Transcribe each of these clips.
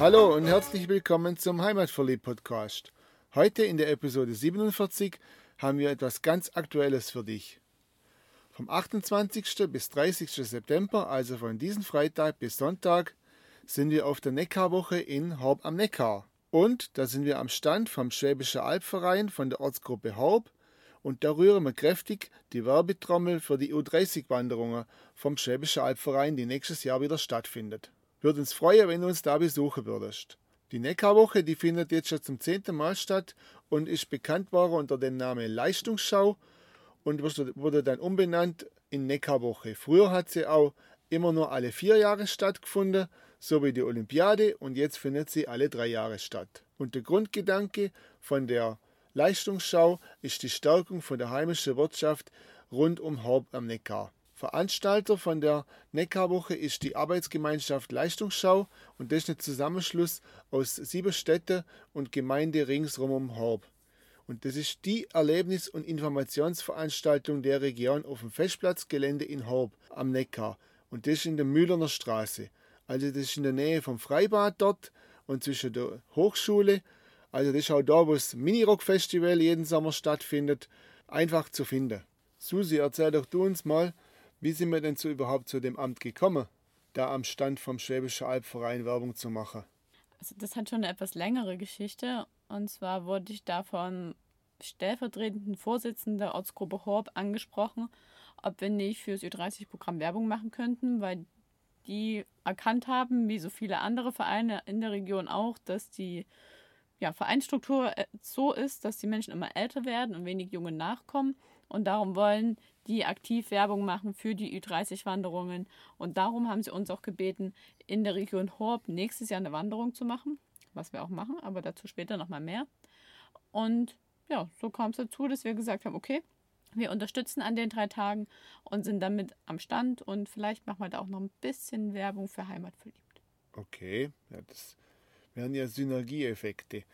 Hallo und herzlich willkommen zum Heimatverliebt Podcast. Heute in der Episode 47 haben wir etwas ganz Aktuelles für dich. Vom 28. bis 30. September, also von diesem Freitag bis Sonntag, sind wir auf der Neckarwoche in Horb am Neckar. Und da sind wir am Stand vom Schwäbischer Albverein von der Ortsgruppe Horb und da rühren wir kräftig die Werbetrommel für die U30-Wanderungen vom Schwäbischer Albverein, die nächstes Jahr wieder stattfindet. Würde uns freuen, wenn du uns da besuchen würdest. Die Neckarwoche, die findet jetzt schon zum zehnten Mal statt und ist bekannt worden unter dem Namen Leistungsschau und wurde dann umbenannt in Neckarwoche. Früher hat sie auch immer nur alle vier Jahre stattgefunden, so wie die Olympiade, und jetzt findet sie alle drei Jahre statt. Und der Grundgedanke von der Leistungsschau ist die Stärkung von der heimischen Wirtschaft rund um Horb am Neckar. Veranstalter von der Neckarwoche ist die Arbeitsgemeinschaft Leistungsschau und das ist ein Zusammenschluss aus sieben Städten und Gemeinde ringsrum um Horb. Und das ist die Erlebnis- und Informationsveranstaltung der Region auf dem Festplatzgelände in Horb am Neckar. Und das ist in der Mühlerner Straße. Also das ist in der Nähe vom Freibad dort und zwischen der Hochschule also das ist auch da, wo das Mini-Rock-Festival jeden Sommer stattfindet, einfach zu finden. Susi, erzähl doch du uns mal, wie sind wir denn so überhaupt zu dem Amt gekommen, da am Stand vom Schwäbischen Albverein Werbung zu machen? Also das hat schon eine etwas längere Geschichte. Und zwar wurde ich da von stellvertretenden Vorsitzenden der Ortsgruppe Horb angesprochen, ob wir nicht fürs Ü30-Programm Werbung machen könnten, weil die erkannt haben, wie so viele andere Vereine in der Region auch, dass die ja, Vereinsstruktur äh, so ist, dass die Menschen immer älter werden und wenig junge nachkommen. Und darum wollen die aktiv Werbung machen für die Ü30-Wanderungen. Und darum haben sie uns auch gebeten, in der Region Horb nächstes Jahr eine Wanderung zu machen, was wir auch machen, aber dazu später nochmal mehr. Und ja, so kam es dazu, dass wir gesagt haben, okay, wir unterstützen an den drei Tagen und sind damit am Stand und vielleicht machen wir da auch noch ein bisschen Werbung für Heimat verliebt. Okay, ja, das wären ja Synergieeffekte.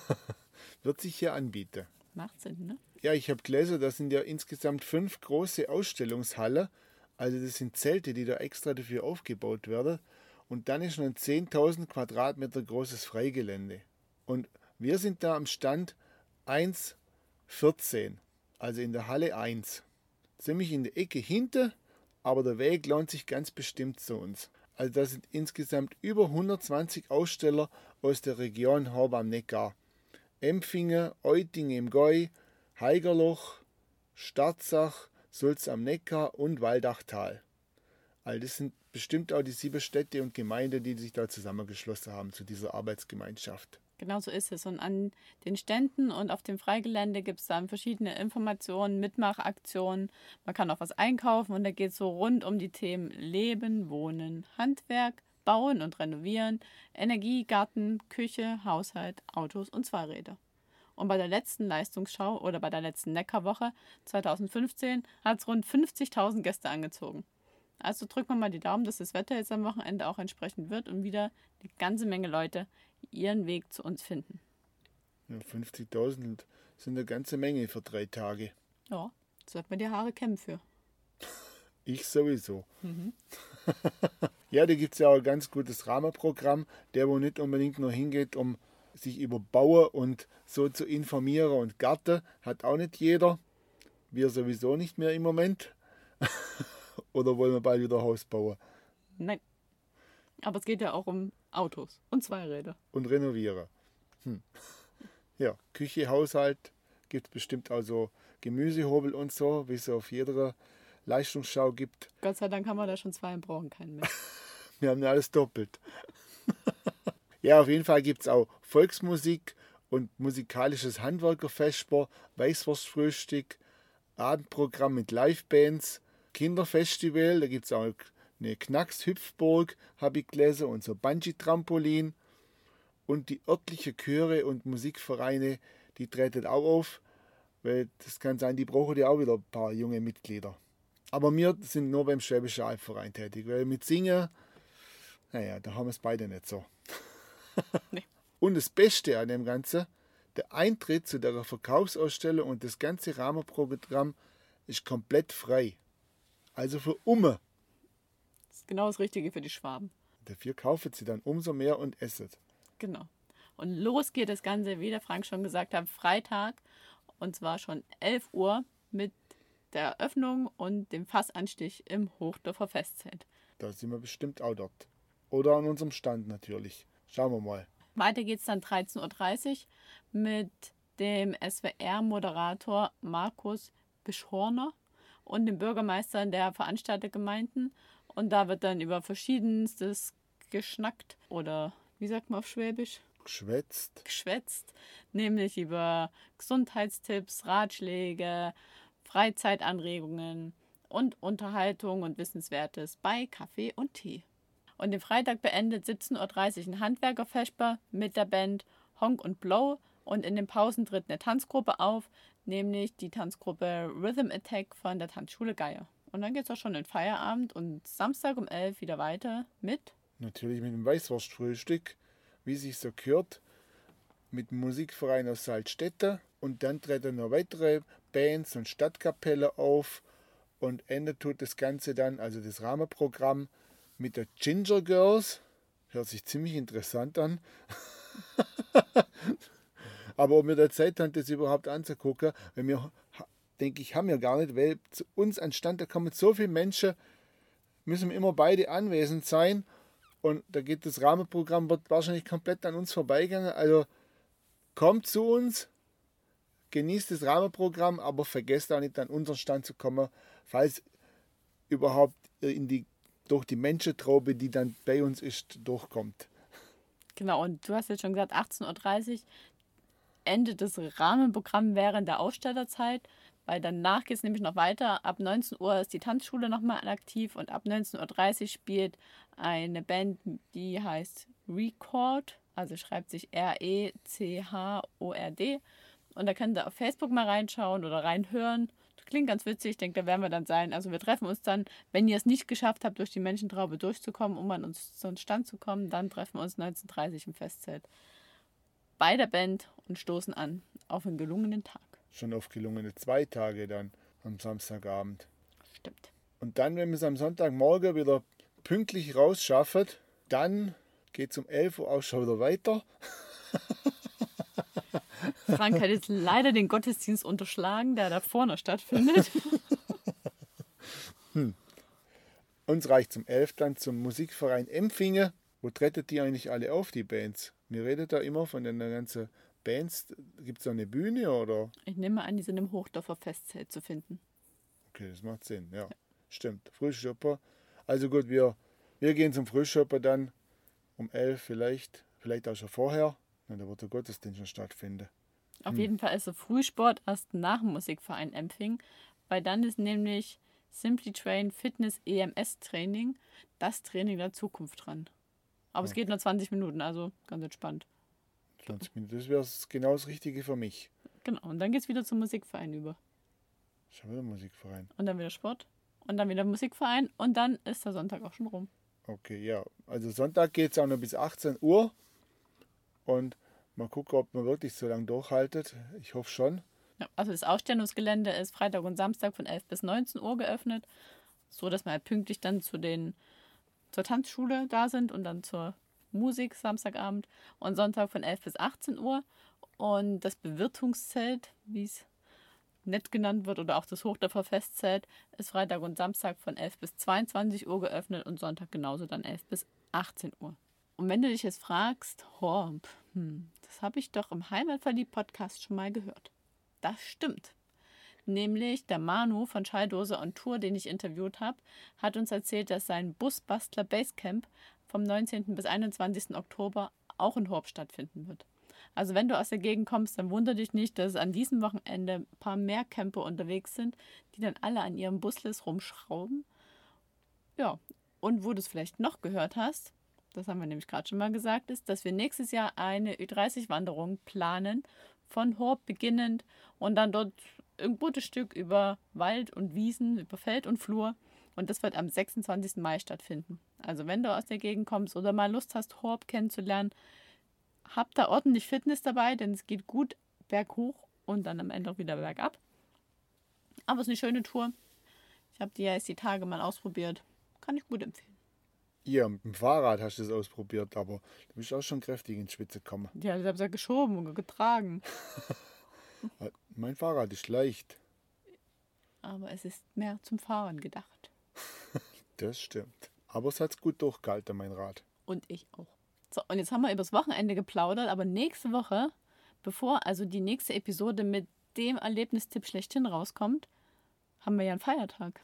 Wird sich hier anbieten. Macht Sinn, ne? Ja, ich habe gelesen, das sind ja insgesamt fünf große Ausstellungshalle. Also das sind Zelte, die da extra dafür aufgebaut werden. Und dann ist noch ein 10.000 Quadratmeter großes Freigelände. Und wir sind da am Stand 1,14, also in der Halle 1. Ziemlich in der Ecke hinter, aber der Weg lohnt sich ganz bestimmt zu uns. Also da sind insgesamt über 120 Aussteller aus der Region Horb am Neckar. Empfingen, Euting im Gäu, Heigerloch, Starzach, Sulz am Neckar und Waldachtal. All das sind bestimmt auch die sieben Städte und Gemeinden, die sich da zusammengeschlossen haben zu dieser Arbeitsgemeinschaft. Genau so ist es. Und an den Ständen und auf dem Freigelände gibt es dann verschiedene Informationen, Mitmachaktionen. Man kann auch was einkaufen und da geht es so rund um die Themen Leben, Wohnen, Handwerk, Bauen und Renovieren, Energie, Garten, Küche, Haushalt, Autos und Zweiräder. Und bei der letzten Leistungsschau oder bei der letzten Neckarwoche 2015 hat es rund 50.000 Gäste angezogen. Also drücken wir mal die Daumen, dass das Wetter jetzt am Wochenende auch entsprechend wird und wieder eine ganze Menge Leute ihren Weg zu uns finden. Ja, 50.000 sind eine ganze Menge für drei Tage. Ja, sollte man die Haare kämmen für. Ich sowieso. Mhm. ja, da gibt es ja auch ein ganz gutes Rahmenprogramm, der wo nicht unbedingt nur hingeht, um sich über Bauer und so zu informieren und Garten hat auch nicht jeder. Wir sowieso nicht mehr im Moment. Oder wollen wir bald wieder Haus bauen? Nein. Aber es geht ja auch um Autos und Zweiräder. Und renovieren. Hm. Ja, Küche, Haushalt gibt es bestimmt also Gemüsehobel und so, wie es auf jeder Leistungsschau gibt. Gott sei Dank haben wir da schon zwei und brauchen keinen mehr. wir haben ja alles doppelt. ja, auf jeden Fall gibt es auch Volksmusik und musikalisches Handwerkerfestspor, Weißwurstfrühstück, Abendprogramm mit Livebands, Kinderfestival, da gibt es auch eine Knacks-Hüpfburg, habe ich gelesen, und so Bungee-Trampolin. Und die örtlichen Chöre und Musikvereine, die treten auch auf, weil das kann sein, die brauchen ja auch wieder ein paar junge Mitglieder. Aber wir sind nur beim Schwäbischen Albverein tätig, weil mit Singen, naja, da haben wir es beide nicht so. nee. Und das Beste an dem Ganzen, der Eintritt zu der Verkaufsausstellung und das ganze Rahmenprogramm ist komplett frei. Also für Umme genau das Richtige für die Schwaben. Dafür kaufen sie dann umso mehr und essen. Genau. Und los geht das Ganze, wie der Frank schon gesagt hat, Freitag. Und zwar schon 11 Uhr mit der Eröffnung und dem Fassanstich im Hochdorfer Festzelt. Da sind wir bestimmt auch dort. Oder an unserem Stand natürlich. Schauen wir mal. Weiter geht es dann 13.30 Uhr mit dem SWR-Moderator Markus Bischorner und dem Bürgermeister der Veranstaltergemeinden. Und da wird dann über verschiedenstes geschnackt oder wie sagt man auf Schwäbisch? Geschwätzt. Geschwätzt, nämlich über Gesundheitstipps, Ratschläge, Freizeitanregungen und Unterhaltung und Wissenswertes bei Kaffee und Tee. Und den Freitag beendet 17.30 Uhr ein Handwerkerfesper mit der Band Honk und Blow und in den Pausen tritt eine Tanzgruppe auf, nämlich die Tanzgruppe Rhythm Attack von der Tanzschule Geier. Und dann geht es auch schon in Feierabend und Samstag um 11 wieder weiter mit. Natürlich mit dem Weißwurstfrühstück, wie sich so gehört, mit dem Musikverein aus Salzstädter. Und dann treten noch weitere Bands und Stadtkapelle auf. Und endet tut das Ganze dann, also das Rahmenprogramm, mit der Ginger Girls. Hört sich ziemlich interessant an. Aber ob wir da Zeit haben, das überhaupt anzugucken, wenn wir, denke ich, haben wir gar nicht, weil zu uns anstand, da kommen so viele Menschen, müssen wir immer beide anwesend sein. Und da geht das Rahmenprogramm, wird wahrscheinlich komplett an uns vorbeigegangen. Also kommt zu uns, genießt das Rahmenprogramm, aber vergesst auch nicht an unseren Stand zu kommen, falls überhaupt in die, durch die Menschentraube, die dann bei uns ist, durchkommt. Genau, und du hast jetzt schon gesagt, 18.30 Uhr endet das Rahmenprogramm während der Ausstellerzeit, weil danach geht es nämlich noch weiter. Ab 19 Uhr ist die Tanzschule nochmal aktiv und ab 19.30 Uhr spielt eine Band, die heißt Record, also schreibt sich R-E-C-H-O-R-D. Und da könnt ihr auf Facebook mal reinschauen oder reinhören. Das klingt ganz witzig, ich denke, da werden wir dann sein. Also wir treffen uns dann, wenn ihr es nicht geschafft habt, durch die Menschentraube durchzukommen, um an unseren Stand zu kommen, dann treffen wir uns 19.30 Uhr im Festzelt bei der Band und stoßen an auf einen gelungenen Tag. Schon auf gelungene zwei Tage dann am Samstagabend. Stimmt. Und dann, wenn wir es am Sonntagmorgen wieder pünktlich rausschaffen, dann geht es um 11 Uhr auch schon wieder weiter. Frank hat jetzt leider den Gottesdienst unterschlagen, der da vorne stattfindet. hm. Uns reicht zum 11 dann zum Musikverein Empfingen. Wo trettet die eigentlich alle auf, die Bands? Mir redet da immer von den ganzen Bands. Gibt es da eine Bühne oder? Ich nehme an, die sind im Hochdorfer Festzelt zu finden. Okay, das macht Sinn, ja. ja. Stimmt. Frühschöpper. Also gut, wir, wir gehen zum Frühschöpper dann um 11 vielleicht, vielleicht auch schon vorher. Und da wird der Gottesdienst schon stattfinden. Auf hm. jeden Fall ist der Frühsport erst nach dem Musikverein Empfing, weil dann ist nämlich Simply Train Fitness EMS Training das Training der Zukunft dran. Aber ja. es geht nur 20 Minuten, also ganz entspannt. 20 Minuten, das wäre genau das Richtige für mich. Genau, und dann geht es wieder zum Musikverein über. Schon wieder Musikverein. Und dann wieder Sport. Und dann wieder Musikverein. Und dann ist der Sonntag auch schon rum. Okay, ja. Also Sonntag geht es auch noch bis 18 Uhr. Und mal gucken, ob man wirklich so lange durchhaltet. Ich hoffe schon. Ja, also das Ausstellungsgelände ist Freitag und Samstag von 11 bis 19 Uhr geöffnet. So dass man halt pünktlich dann zu den zur Tanzschule da sind und dann zur Musik Samstagabend und Sonntag von 11 bis 18 Uhr. Und das Bewirtungszelt, wie es nett genannt wird, oder auch das Hochdorfer Festzelt, ist Freitag und Samstag von 11 bis 22 Uhr geöffnet und Sonntag genauso dann 11 bis 18 Uhr. Und wenn du dich jetzt fragst, Horb, hm, das habe ich doch im Heimatverliebt-Podcast schon mal gehört. Das stimmt. Nämlich der Manu von Schalldose on Tour, den ich interviewt habe, hat uns erzählt, dass sein Busbastler Basecamp vom 19. bis 21. Oktober auch in Horb stattfinden wird. Also wenn du aus der Gegend kommst, dann wundere dich nicht, dass an diesem Wochenende ein paar mehr Camper unterwegs sind, die dann alle an ihrem Buslis rumschrauben. Ja, und wo du es vielleicht noch gehört hast, das haben wir nämlich gerade schon mal gesagt, ist, dass wir nächstes Jahr eine Ü30-Wanderung planen, von Horb beginnend und dann dort ein gutes Stück über Wald und Wiesen, über Feld und Flur. Und das wird am 26. Mai stattfinden. Also wenn du aus der Gegend kommst oder mal Lust hast, Horb kennenzulernen, hab da ordentlich Fitness dabei, denn es geht gut berghoch und dann am Ende auch wieder bergab. Aber es ist eine schöne Tour. Ich habe die ja jetzt die Tage mal ausprobiert. Kann ich gut empfehlen. Ja, mit dem Fahrrad hast du es ausprobiert, aber du bist auch schon kräftig in die Spitze gekommen. Ja, ich habe es ja geschoben und getragen. Mein Fahrrad ist leicht. Aber es ist mehr zum Fahren gedacht. Das stimmt. Aber es hat gut durchgehalten, mein Rad. Und ich auch. So, und jetzt haben wir übers Wochenende geplaudert, aber nächste Woche, bevor also die nächste Episode mit dem Erlebnistipp schlechthin rauskommt, haben wir ja einen Feiertag.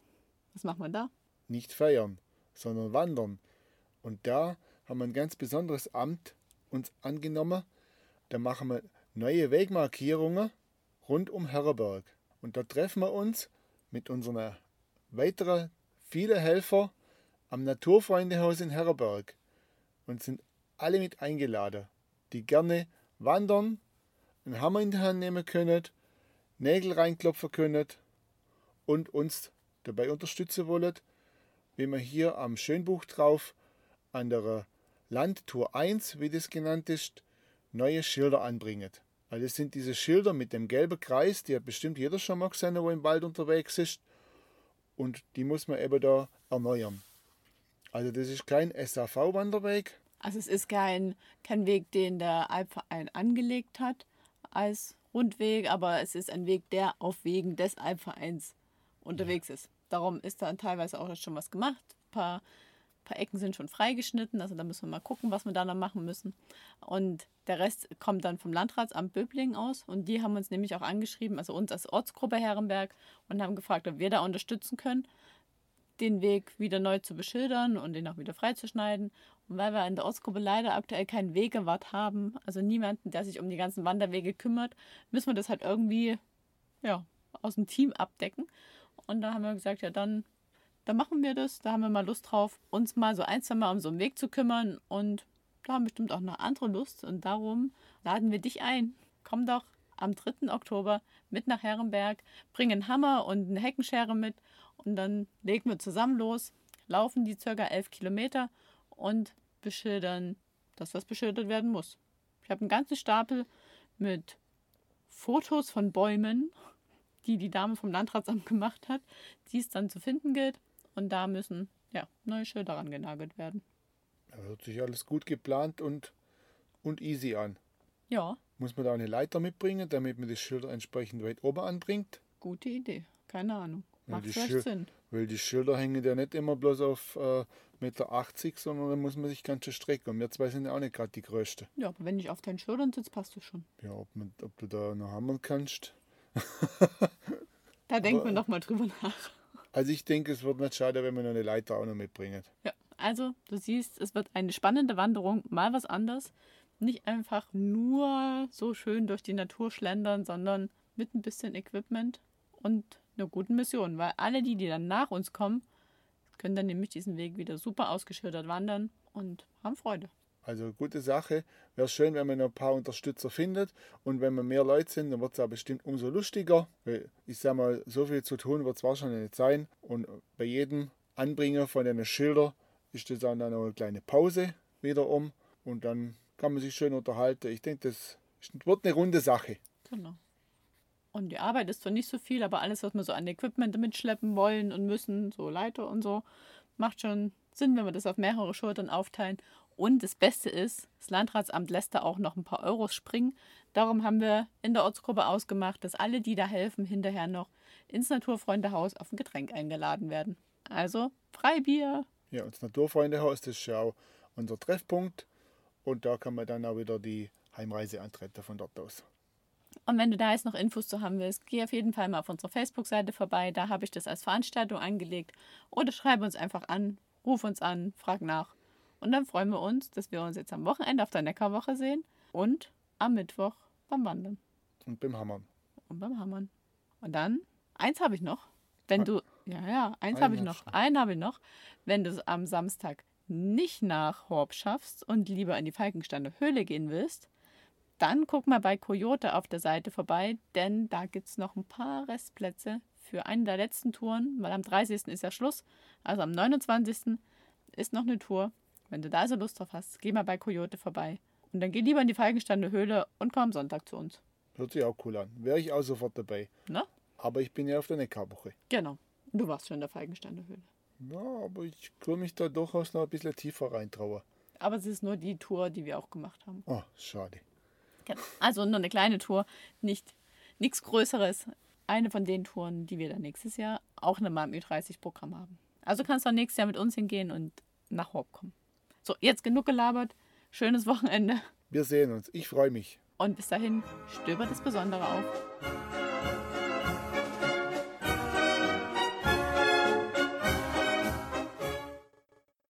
Was machen wir da? Nicht feiern, sondern wandern. Und da haben wir ein ganz besonderes Amt uns angenommen. Da machen wir neue Wegmarkierungen rund um Herreberg. Und da treffen wir uns mit unseren weiteren vielen Helfer am Naturfreundehaus in Herreberg und sind alle mit eingeladen, die gerne wandern, einen Hammer in die Hand nehmen können, Nägel reinklopfen können und uns dabei unterstützen wollen, wie wir hier am Schönbuch drauf an der Landtour 1, wie das genannt ist, neue Schilder anbringen. Also das sind diese Schilder mit dem gelben Kreis, die hat bestimmt jeder schon mal gesehen, wo im Wald unterwegs ist. Und die muss man eben da erneuern. Also das ist kein SAV-Wanderweg. Also es ist kein, kein Weg, den der Alpverein angelegt hat als Rundweg, aber es ist ein Weg, der auf Wegen des Alpvereins unterwegs ist. Darum ist da teilweise auch schon was gemacht. Ein paar, paar Ecken sind schon freigeschnitten, also da müssen wir mal gucken, was wir da noch machen müssen. Und der Rest kommt dann vom Landratsamt Böblingen aus und die haben uns nämlich auch angeschrieben, also uns als Ortsgruppe Herrenberg, und haben gefragt, ob wir da unterstützen können, den Weg wieder neu zu beschildern und den auch wieder freizuschneiden. Und weil wir in der Ortsgruppe leider aktuell keinen Wegewart haben, also niemanden, der sich um die ganzen Wanderwege kümmert, müssen wir das halt irgendwie ja, aus dem Team abdecken. Und da haben wir gesagt, ja, dann, dann machen wir das. Da haben wir mal Lust drauf, uns mal so ein, zwei Mal um so einen Weg zu kümmern. Und da haben bestimmt auch noch andere Lust. Und darum laden wir dich ein. Komm doch am 3. Oktober mit nach Herrenberg, bring einen Hammer und eine Heckenschere mit. Und dann legen wir zusammen los, laufen die circa elf Kilometer und beschildern das, was beschildert werden muss. Ich habe einen ganzen Stapel mit Fotos von Bäumen die die Dame vom Landratsamt gemacht hat, die es dann zu finden gilt. Und da müssen ja, neue Schilder rangenagelt werden. Ja, hört sich alles gut geplant und, und easy an. Ja. Muss man da eine Leiter mitbringen, damit man die Schilder entsprechend weit oben anbringt? Gute Idee. Keine Ahnung. Macht vielleicht Sinn. Weil die Schilder hängen ja nicht immer bloß auf äh, Meter 80, sondern da muss man sich ganz schön strecken. Und wir zwei sind ja auch nicht gerade die Größte. Ja, aber wenn ich auf deinen Schildern sitze, passt das schon. Ja, ob, man, ob du da noch hammern kannst. Da denkt man doch mal drüber nach. Also ich denke, es wird nicht schade, wenn man eine Leiter auch noch mitbringen. Ja, also du siehst, es wird eine spannende Wanderung, mal was anderes. Nicht einfach nur so schön durch die Natur schlendern, sondern mit ein bisschen Equipment und einer guten Mission. Weil alle die, die dann nach uns kommen, können dann nämlich diesen Weg wieder super ausgeschildert wandern und haben Freude. Also gute Sache. Wäre schön, wenn man noch ein paar Unterstützer findet. Und wenn wir mehr Leute sind, dann wird es auch bestimmt umso lustiger. Ich sag mal, so viel zu tun wird es wahrscheinlich nicht sein. Und bei jedem Anbringer von den Schildern ist das dann noch eine kleine Pause wiederum. Und dann kann man sich schön unterhalten. Ich denke, das wird eine runde Sache. Genau. Und die Arbeit ist zwar nicht so viel, aber alles, was wir so an Equipment mitschleppen wollen und müssen, so Leiter und so, macht schon Sinn, wenn wir das auf mehrere Schultern aufteilen. Und das Beste ist, das Landratsamt lässt da auch noch ein paar Euros springen. Darum haben wir in der Ortsgruppe ausgemacht, dass alle, die da helfen, hinterher noch ins Naturfreundehaus auf ein Getränk eingeladen werden. Also Freibier. Ja, und das Naturfreundehaus, das ist ja auch unser Treffpunkt. Und da kann man dann auch wieder die Heimreise antreten von dort aus. Und wenn du da jetzt noch Infos zu haben willst, geh auf jeden Fall mal auf unserer Facebook-Seite vorbei. Da habe ich das als Veranstaltung angelegt. Oder schreibe uns einfach an, ruf uns an, frag nach. Und dann freuen wir uns, dass wir uns jetzt am Wochenende auf der Neckarwoche sehen und am Mittwoch beim Wandern Und beim Hammern. und beim Hammern. Und dann, eins habe ich noch. Wenn du, ja, ja, eins habe ich noch. Einen habe ich noch. Wenn du es am Samstag nicht nach Horb schaffst und lieber in die Falkensteiner Höhle gehen willst, dann guck mal bei Coyote auf der Seite vorbei, denn da gibt es noch ein paar Restplätze für eine der letzten Touren, weil am 30. ist ja Schluss. Also am 29. ist noch eine Tour. Wenn du da also Lust drauf hast, geh mal bei Coyote vorbei. Und dann geh lieber in die Falkensteiner Höhle und komm am Sonntag zu uns. Hört sich auch cool an. Wäre ich auch sofort dabei. Ne? Aber ich bin ja auf der Neckarwoche. Genau. Du warst schon in der Falkensteiner Höhle. Ja, aber ich würde mich da durchaus noch ein bisschen tiefer reintrauen. Aber es ist nur die Tour, die wir auch gemacht haben. Oh, schade. Genau. Also nur eine kleine Tour, nicht nichts Größeres. Eine von den Touren, die wir dann nächstes Jahr auch nochmal im Ü30-Programm haben. Also kannst du auch nächstes Jahr mit uns hingehen und nach Horb kommen. So, jetzt genug gelabert. Schönes Wochenende. Wir sehen uns. Ich freue mich. Und bis dahin, stöbert das Besondere auf.